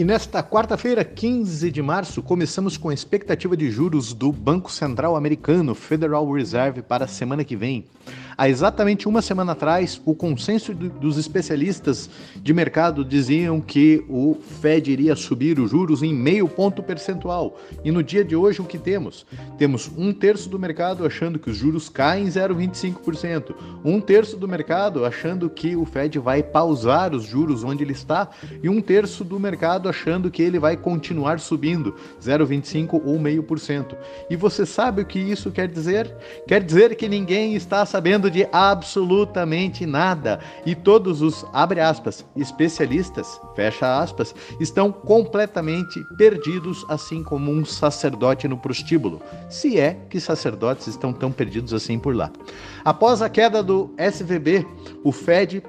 E nesta quarta-feira, 15 de março, começamos com a expectativa de juros do Banco Central Americano, Federal Reserve, para a semana que vem. Há exatamente uma semana atrás, o consenso dos especialistas de mercado diziam que o Fed iria subir os juros em meio ponto percentual. E no dia de hoje, o que temos? Temos um terço do mercado achando que os juros caem 0,25%, um terço do mercado achando que o Fed vai pausar os juros onde ele está, e um terço do mercado achando que ele vai continuar subindo 0,25% ou meio por cento. E você sabe o que isso quer dizer? Quer dizer que ninguém está sabendo de absolutamente nada. E todos os, abre aspas, especialistas, fecha aspas, estão completamente perdidos, assim como um sacerdote no prostíbulo. Se é que sacerdotes estão tão perdidos assim por lá. Após a queda do SVB, o Fed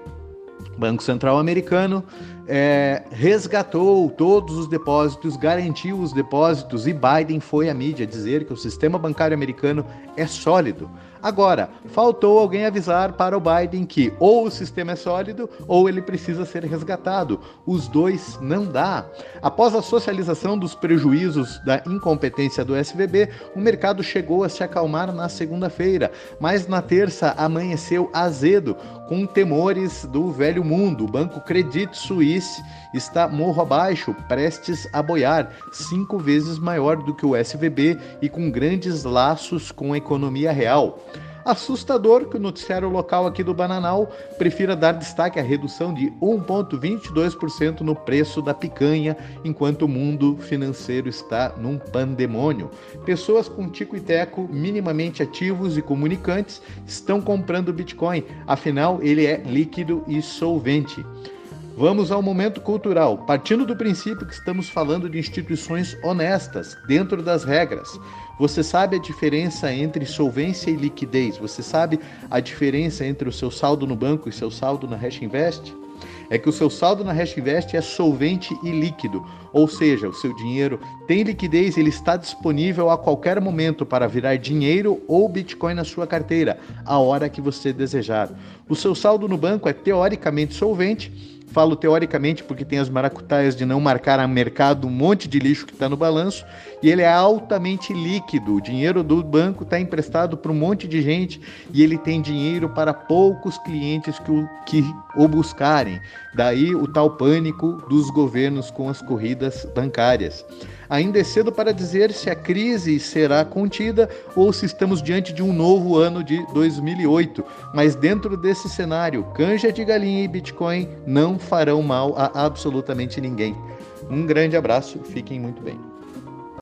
Banco Central Americano é, resgatou todos os depósitos, garantiu os depósitos e Biden foi à mídia dizer que o sistema bancário americano é sólido. Agora, faltou alguém avisar para o Biden que ou o sistema é sólido ou ele precisa ser resgatado. Os dois não dá. Após a socialização dos prejuízos da incompetência do SVB, o mercado chegou a se acalmar na segunda-feira, mas na terça amanheceu azedo, com temores do velho mundo. O banco Credit Suisse está morro abaixo, prestes a boiar, cinco vezes maior do que o SVB e com grandes laços com a economia real. Assustador que o noticiário local aqui do Bananal prefira dar destaque à redução de 1,22% no preço da picanha, enquanto o mundo financeiro está num pandemônio. Pessoas com tico e teco minimamente ativos e comunicantes estão comprando Bitcoin, afinal ele é líquido e solvente. Vamos ao momento cultural, partindo do princípio que estamos falando de instituições honestas, dentro das regras. Você sabe a diferença entre solvência e liquidez? Você sabe a diferença entre o seu saldo no banco e seu saldo na Hash Invest? É que o seu saldo na Hash Invest é solvente e líquido, ou seja, o seu dinheiro tem liquidez, ele está disponível a qualquer momento para virar dinheiro ou Bitcoin na sua carteira, a hora que você desejar. O seu saldo no banco é teoricamente solvente Falo teoricamente porque tem as maracutaias de não marcar a mercado um monte de lixo que está no balanço e ele é altamente líquido. O dinheiro do banco está emprestado para um monte de gente e ele tem dinheiro para poucos clientes que o, que o buscarem. Daí o tal pânico dos governos com as corridas bancárias. Ainda é cedo para dizer se a crise será contida ou se estamos diante de um novo ano de 2008, mas dentro desse cenário, canja de galinha e Bitcoin não farão mal a absolutamente ninguém. Um grande abraço, fiquem muito bem.